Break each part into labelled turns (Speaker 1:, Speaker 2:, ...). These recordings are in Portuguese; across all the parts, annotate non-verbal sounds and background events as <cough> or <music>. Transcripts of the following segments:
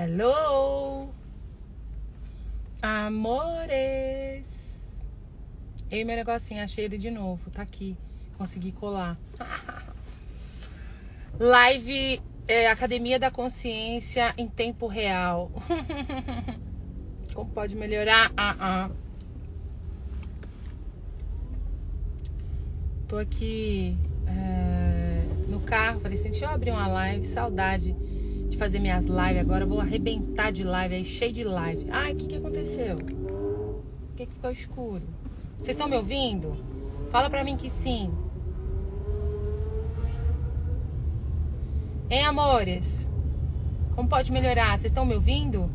Speaker 1: Hello, amores. Eu e meu negocinho, achei ele de novo. Tá aqui. Consegui colar. <laughs> Live é, Academia da Consciência em tempo real. <laughs> Como pode melhorar? Ah, ah. Tô aqui é, no carro. Falei assim: deixa eu abrir uma live. Saudade de fazer minhas lives agora. Vou arrebentar de live aí, cheio de live. Ai, o que, que aconteceu? Por que, que ficou escuro? Vocês estão me ouvindo? Fala pra mim que sim. Hein, amores? Como pode melhorar? Vocês estão me ouvindo?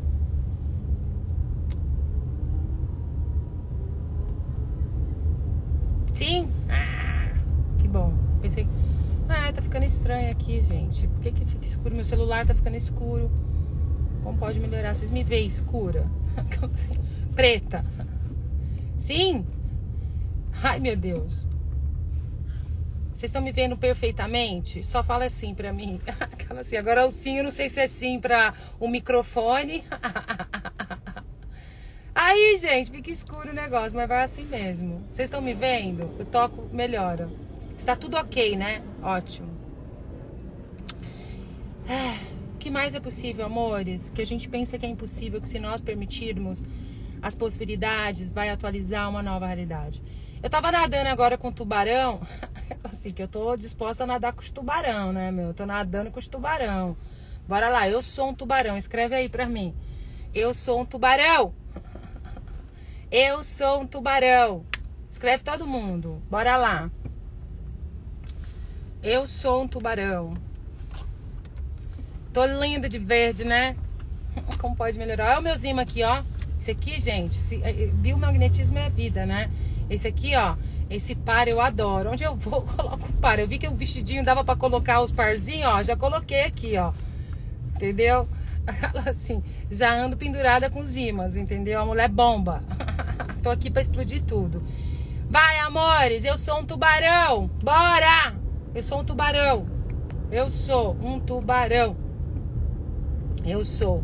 Speaker 1: Sim? Ah, que bom. Pensei. Ah, tá ficando estranho aqui, gente. Por que, que fica escuro? Meu celular tá ficando escuro. Como pode melhorar? Vocês me veem escura? <laughs> Assim, preta. Sim? Ai, meu Deus. Vocês estão me vendo perfeitamente? Só fala assim pra mim. <laughs> Aquela assim. Agora o sim, eu não sei se é sim pra o microfone. <laughs> Aí, gente, fica escuro o negócio, mas vai assim mesmo. Vocês estão me vendo? Eu toco, melhora. Está tudo ok, né? Ótimo. É, o que mais é possível, amores? Que a gente pensa que é impossível, que se nós permitirmos as possibilidades, vai atualizar uma nova realidade. Eu tava nadando agora com tubarão, <laughs> assim, que eu tô disposta a nadar com os tubarão, né, meu? Eu tô nadando com os tubarão. Bora lá, eu sou um tubarão, escreve aí pra mim. Eu sou um tubarão. Eu sou um tubarão. Escreve todo mundo. Bora lá. Eu sou um tubarão. Tô linda de verde, né? <laughs> Como pode melhorar? Olha o meu zima aqui, ó. Esse aqui, gente, é, é, biomagnetismo é vida, né? Esse aqui, ó, esse par eu adoro. Onde eu vou, eu <laughs> coloco o par. Eu vi que o vestidinho dava para colocar os parzinhos, ó. Já coloquei aqui, ó. Entendeu? <laughs> Assim, já ando pendurada com os imãs, entendeu? A mulher bomba. Tô aqui para explodir tudo. Vai, amores, eu sou um tubarão. Bora! Eu sou um tubarão. Eu sou um tubarão. Eu sou.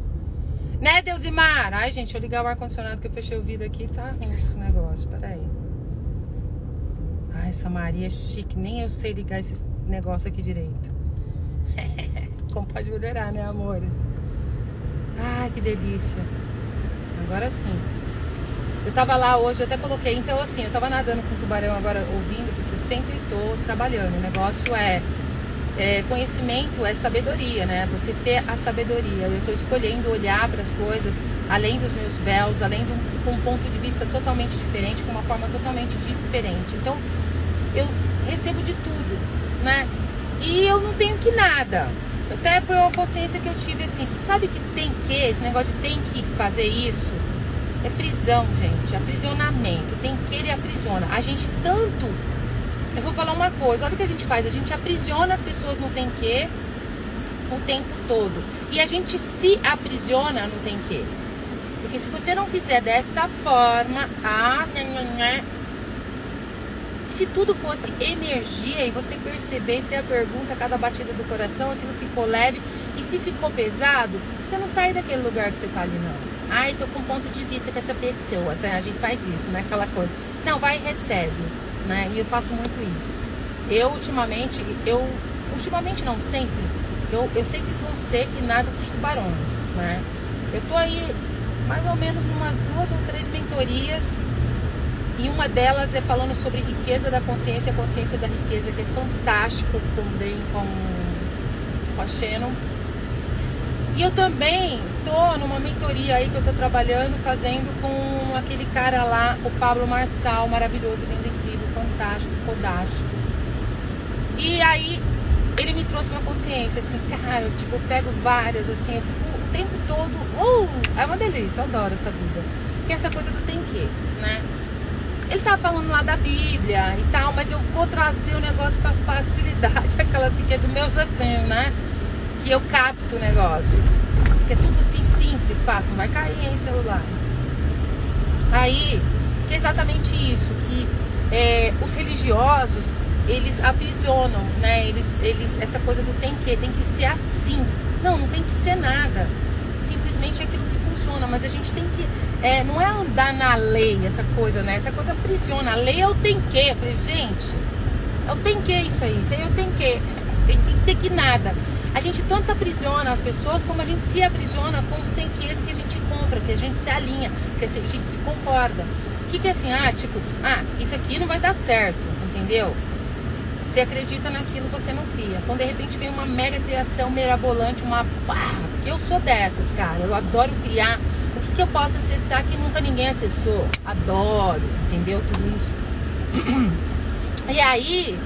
Speaker 1: Né, Deusimar? Ai, gente, eu ligar o ar-condicionado que eu fechei o vidro aqui, tá ruim esse negócio. Peraí. Ai, essa Maria é chique. Nem eu sei ligar esse negócio aqui direito. <laughs> Como pode melhorar, né, amores? Ai, que delícia. Agora sim. Eu tava lá hoje, eu até coloquei, então assim, eu tava nadando com o tubarão agora ouvindo, sempre tô trabalhando. O negócio é, é conhecimento, é sabedoria, né? Você ter a sabedoria. Eu tô escolhendo olhar para as coisas além dos meus véus, além um, com um ponto de vista totalmente diferente, com uma forma totalmente diferente. Então, eu recebo de tudo, né? E eu não tenho que nada. Até foi uma consciência que eu tive assim, você sabe que tem que, esse negócio de tem que fazer isso, é prisão, gente, aprisionamento, tem que ele aprisiona. A gente tanto, eu vou falar uma coisa, olha o que a gente faz, a gente aprisiona as pessoas no tem que o tempo todo. E a gente se aprisiona no tem que. Porque se você não fizer dessa forma, ah, se tudo fosse energia e você percebesse a pergunta, cada batida do coração, aquilo ficou leve. E se ficou pesado, você não sai daquele lugar que você tá ali, não. Ai, tô com ponto de vista com essa pessoa. A gente faz isso, né? Aquela coisa. Não, vai e recebe, né? E eu faço muito isso. Eu, ultimamente, eu... Ultimamente não, sempre. Eu, eu sempre um ser que nada com os tubarões, né? Eu tô aí mais ou menos umas duas ou três mentorias e uma delas é falando sobre riqueza da consciência, consciência da riqueza, que é fantástico também com, com a Shannon. E eu também tô numa mentoria aí que eu tô trabalhando, fazendo com aquele cara lá, o Pablo Marçal, maravilhoso, lindo, fantástico, fodástico. E aí ele me trouxe uma consciência, assim, cara, eu, tipo, pego várias, assim, eu fico o tempo todo, uh, é uma delícia, eu adoro essa vida. Que essa coisa do tem que, né? Ele tá falando lá da Bíblia e tal, mas eu vou trazer o negócio para facilidade, <laughs> aquela assim que é do meu jeitinho, né? Que eu capto o negócio. Que é tudo assim simples, fácil, não vai cair em celular. Aí, é exatamente isso, que é, os religiosos, eles aprisionam, né? Eles, eles, essa coisa do tem que, tem que ser assim. Não, não tem que ser nada realmente aquilo que funciona, mas a gente tem que. É, não é andar na lei, essa coisa, né? Essa coisa aprisiona. A lei é o tem que. Eu falei, gente, é o tem que isso aí, isso aí é o tem que. Tem, tem que ter que nada. A gente tanto aprisiona as pessoas como a gente se aprisiona com os tem que que a gente compra, que a gente se alinha, que a gente se concorda. Que, que é assim? Ah, tipo, ah, isso aqui não vai dar certo, entendeu? Você acredita naquilo, você não cria. Então, de repente, vem uma mega criação mirabolante, uma pá, porque eu sou dessas, cara. Eu adoro criar. O que, que eu posso acessar que nunca ninguém acessou? Adoro, entendeu? Tudo isso. E aí,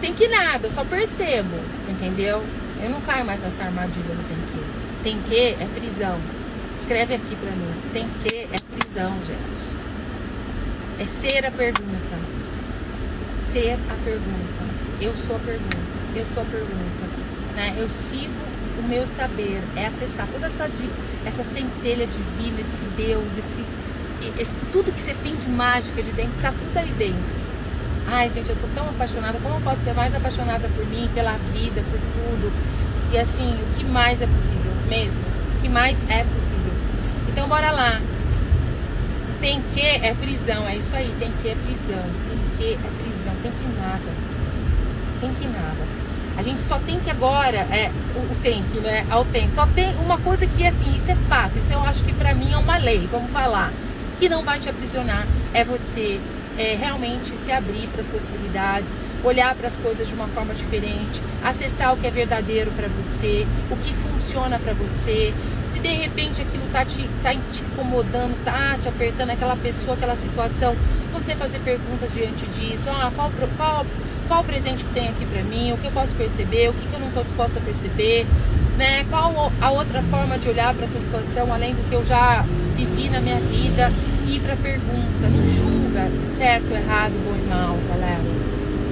Speaker 1: tem que nada, eu só percebo, entendeu? Eu não caio mais nessa armadilha do tem que. Tem que é prisão. Escreve aqui pra mim. Tem que é prisão, gente. É ser a pergunta. Ser a pergunta. Eu sou a pergunta. Eu sou a pergunta. Né? Eu sigo o meu saber. É acessar toda essa, essa centelha divina, esse Deus, esse, esse, tudo que você tem de mágica de dentro, tá tudo aí dentro. Ai, gente, eu tô tão apaixonada. Como pode ser mais apaixonada por mim, pela vida, por tudo? E assim, o que mais é possível mesmo? O que mais é possível? Então, bora lá. Tem que é prisão, é isso aí. Tem que é prisão. Tem que é prisão. Tem que nada tem que nada. A gente só tem que agora, é, o, o tem que, né? Ao tem. Só tem uma coisa que, assim, isso é fato. Isso eu acho que para mim é uma lei, vamos falar. Que não vai te aprisionar. É você é, realmente se abrir para as possibilidades, olhar para as coisas de uma forma diferente, acessar o que é verdadeiro para você, o que funciona para você. Se de repente aquilo tá te, tá te incomodando, tá te apertando, aquela pessoa, aquela situação, você fazer perguntas diante disso. Ah, qual, qual qual o presente que tem aqui para mim, o que eu posso perceber, o que, que eu não estou disposta a perceber, né? Qual a outra forma de olhar para essa situação além do que eu já vivi na minha vida ir para pergunta, não julga certo, errado, bom e mal, galera.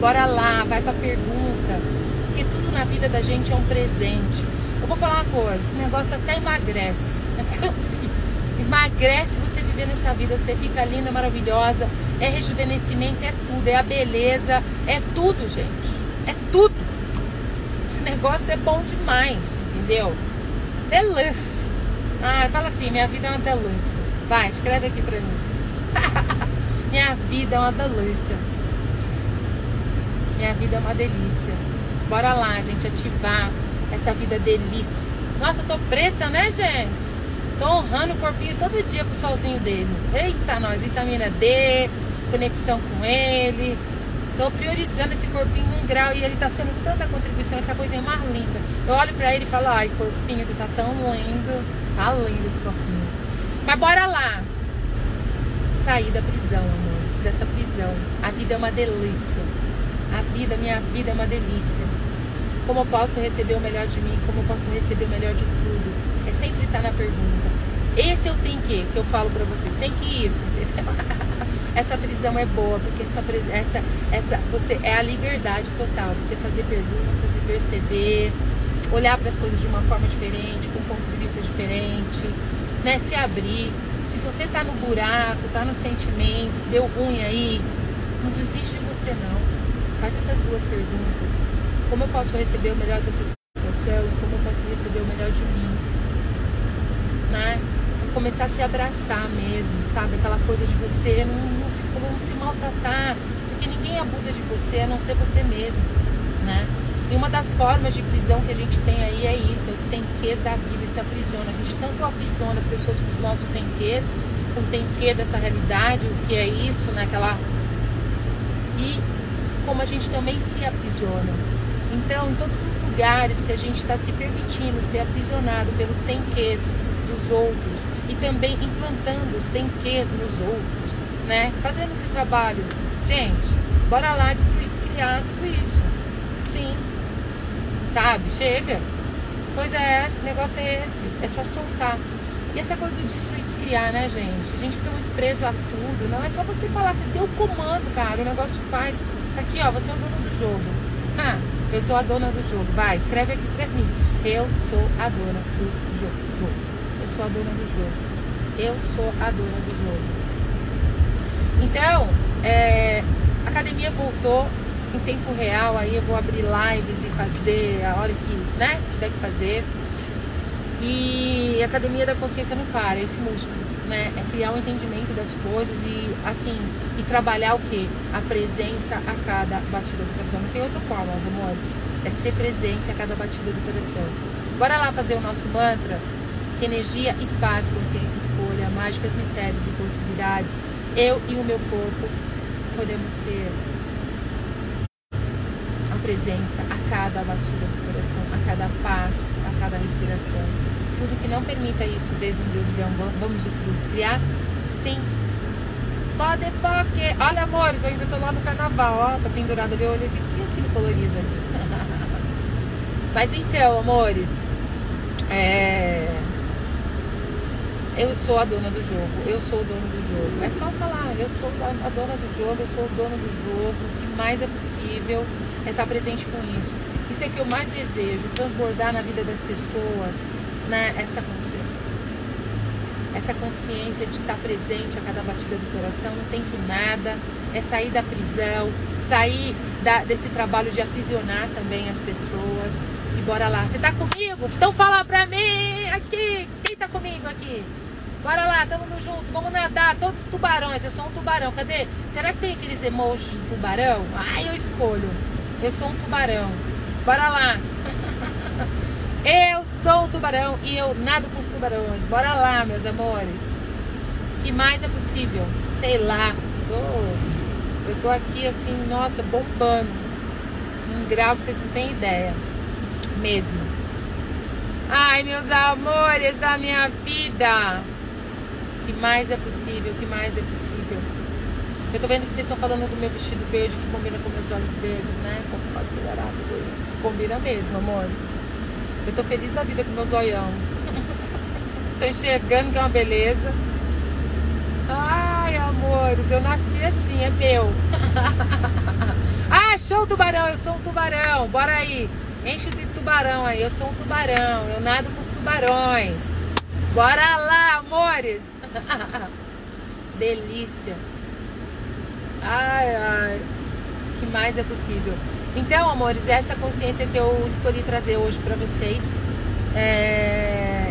Speaker 1: Bora lá, vai para pergunta, porque tudo na vida da gente é um presente. Vou falar uma coisa, esse negócio até emagrece. <laughs> Assim, emagrece você viver nessa vida, você fica linda, maravilhosa, é rejuvenescimento, é tudo, é a beleza, é tudo, gente. É tudo. Esse negócio é bom demais, entendeu? Delícia. Ah, fala assim, minha vida é uma delícia. Vai, escreve aqui pra mim. <laughs> minha vida é uma delícia. Minha vida é uma delícia. Bora lá, gente, ativar essa vida delícia. Nossa, eu tô preta, né, gente? Tô honrando o corpinho todo dia com o solzinho dele. Eita, nós, vitamina D, conexão com ele. Tô priorizando esse corpinho num grau e ele tá sendo tanta contribuição, é a coisinha mais linda. Eu olho pra ele e falo, ai, corpinho, tu tá tão lindo. Tá lindo esse corpinho. Mas bora lá. Sair da prisão, amores, dessa prisão. A vida é uma delícia. A vida, minha vida é uma delícia. Como eu posso receber o melhor de mim? Como eu posso receber o melhor de tudo? É sempre estar na pergunta. Esse é o tem que, que eu falo para vocês. Tem que isso, entendeu? <laughs> essa prisão é boa, porque essa, essa, essa, você é a liberdade total. Você fazer perguntas e perceber, olhar para as coisas de uma forma diferente, com um ponto de vista diferente, né? Se abrir. Se você tá no buraco, tá nos sentimentos, deu ruim aí, não desiste de você não. Faz essas duas perguntas. Como eu posso receber o melhor dessa situação? Como eu posso receber o melhor de mim? né? Começar a se abraçar mesmo, sabe? Aquela coisa de você não, não, se, não se maltratar, porque ninguém abusa de você a não ser você mesmo, né? E uma das formas de prisão que a gente tem aí é isso, é os tenques da vida, se aprisiona. A gente tanto aprisiona as pessoas com os nossos tenques, com o tenque dessa realidade, o que é isso, né? Aquela... E como a gente também se aprisiona. Então, em todos os lugares que a gente está se permitindo ser aprisionado pelos tenques, dos outros e também implantando os tenques nos outros, né? Fazendo esse trabalho. Gente, bora lá destruir, descriar tudo isso. Sim. Sabe? Chega. Coisa é essa, negócio é esse. É só soltar. E essa coisa de destruir, descriar, né, gente? A gente fica muito preso a tudo. Não é só você falar, você deu o comando, cara. O negócio faz. Tá aqui, ó, você é o dono do jogo. Ah, eu sou a dona do jogo. Vai, escreve aqui pra mim. Eu sou a dona do jogo sou a dona do jogo. Eu sou a dona do jogo. Então, é, a academia voltou em tempo real, aí eu vou abrir lives e fazer a hora que né, tiver que fazer. E a academia da consciência não para, esse músculo, né? É criar um entendimento das coisas e assim, e trabalhar o que? A presença a cada batida do coração. Não tem outra forma, meus amores. É ser presente a cada batida do coração. Bora lá fazer o nosso mantra? Que energia, espaço, consciência, escolha, mágicas, mistérios e possibilidades. Eu e o meu corpo podemos ser a presença a cada batida do coração, a cada passo, respiração. Tudo que não permita isso, desde um Deus de vamos destruir, descriar? Sim. Pode, porque. Olha, amores, eu ainda tô lá no carnaval, ó, tá pendurado ali, olha aqui, aquilo colorido ali. <laughs> Mas então, amores, é... eu sou a dona do jogo, eu sou o dono do jogo. É só falar, eu sou a dona do jogo, eu sou o dono do jogo, o que mais é possível é estar presente com isso. Isso é que eu mais desejo, transbordar na vida das pessoas né, essa consciência. Essa consciência de estar presente a cada batida do coração, não tem que nada, é sair da prisão, sair da, desse trabalho de aprisionar também as pessoas. E bora lá, você tá comigo? Então fala pra mim aqui, quem tá comigo aqui? Bora lá, tamo junto, vamos nadar, todos tubarões, eu sou um tubarão, cadê? Será que tem aqueles emojis de tubarão? Ai, eu escolho. Eu sou um tubarão. Bora lá. Eu sou um tubarão e eu nado com os tubarões. Bora lá, meus amores. O que mais é possível? Sei lá. Tô, eu tô aqui assim, nossa, bombando. Um grau que vocês não têm ideia. Mesmo. Ai, meus amores da minha vida. O que mais é possível? O que mais é possível? Eu tô vendo que vocês estão falando do meu vestido verde que combina com meus olhos verdes, né? Como pode melhorar tudo isso? Combina mesmo, amores. Eu tô feliz da vida com meu zoião. <laughs> tô enxergando que é uma beleza. Ai, amores, eu nasci assim, é meu. <laughs> ah, show tubarão, eu sou um tubarão. Bora aí. Enche de tubarão aí, eu sou um tubarão. Eu nado com os tubarões. Bora lá, amores. <laughs> Delícia. Ai, ai. O que mais é possível? Então, amores, essa consciência que eu escolhi trazer hoje para vocês é,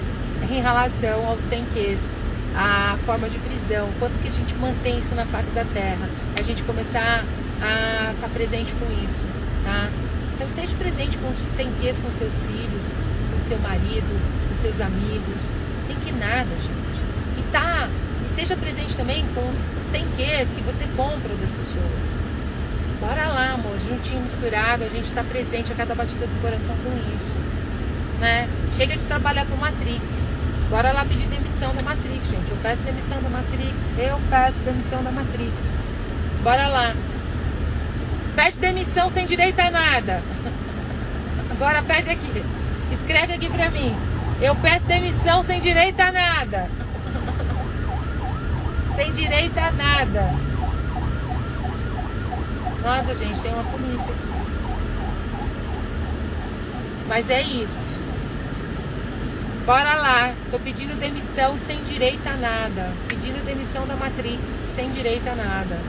Speaker 1: em relação aos tenques, a forma de prisão, quanto que a gente mantém isso na face da terra, a gente começar a estar tá presente com isso, tá? Então esteja presente com os tenques com seus filhos, com seu marido, com seus amigos, tem que nada, gente. Esteja presente também com os tenques que você compra das pessoas. Bora lá, amor, juntinho, misturado, a gente está presente a cada batida do coração com isso. Né? Chega de trabalhar com Matrix. Bora lá pedir demissão da Matrix, gente. Eu peço demissão da Matrix. Eu peço demissão da Matrix. Bora lá. Pede demissão sem direito a nada. <laughs> Agora pede aqui. Escreve aqui pra mim. Eu peço demissão sem direito a nada. Sem direito a nada. Nossa, gente, tem uma polícia aqui. Mas é isso. Bora lá. Tô pedindo demissão sem direito a nada. Pedindo demissão da Matrix sem direito a nada.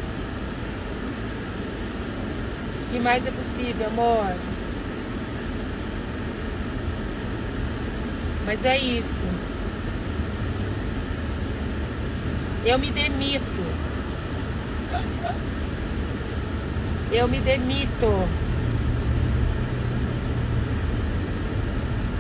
Speaker 1: O que mais é possível, amor? Mas é isso. Eu me demito. Eu me demito.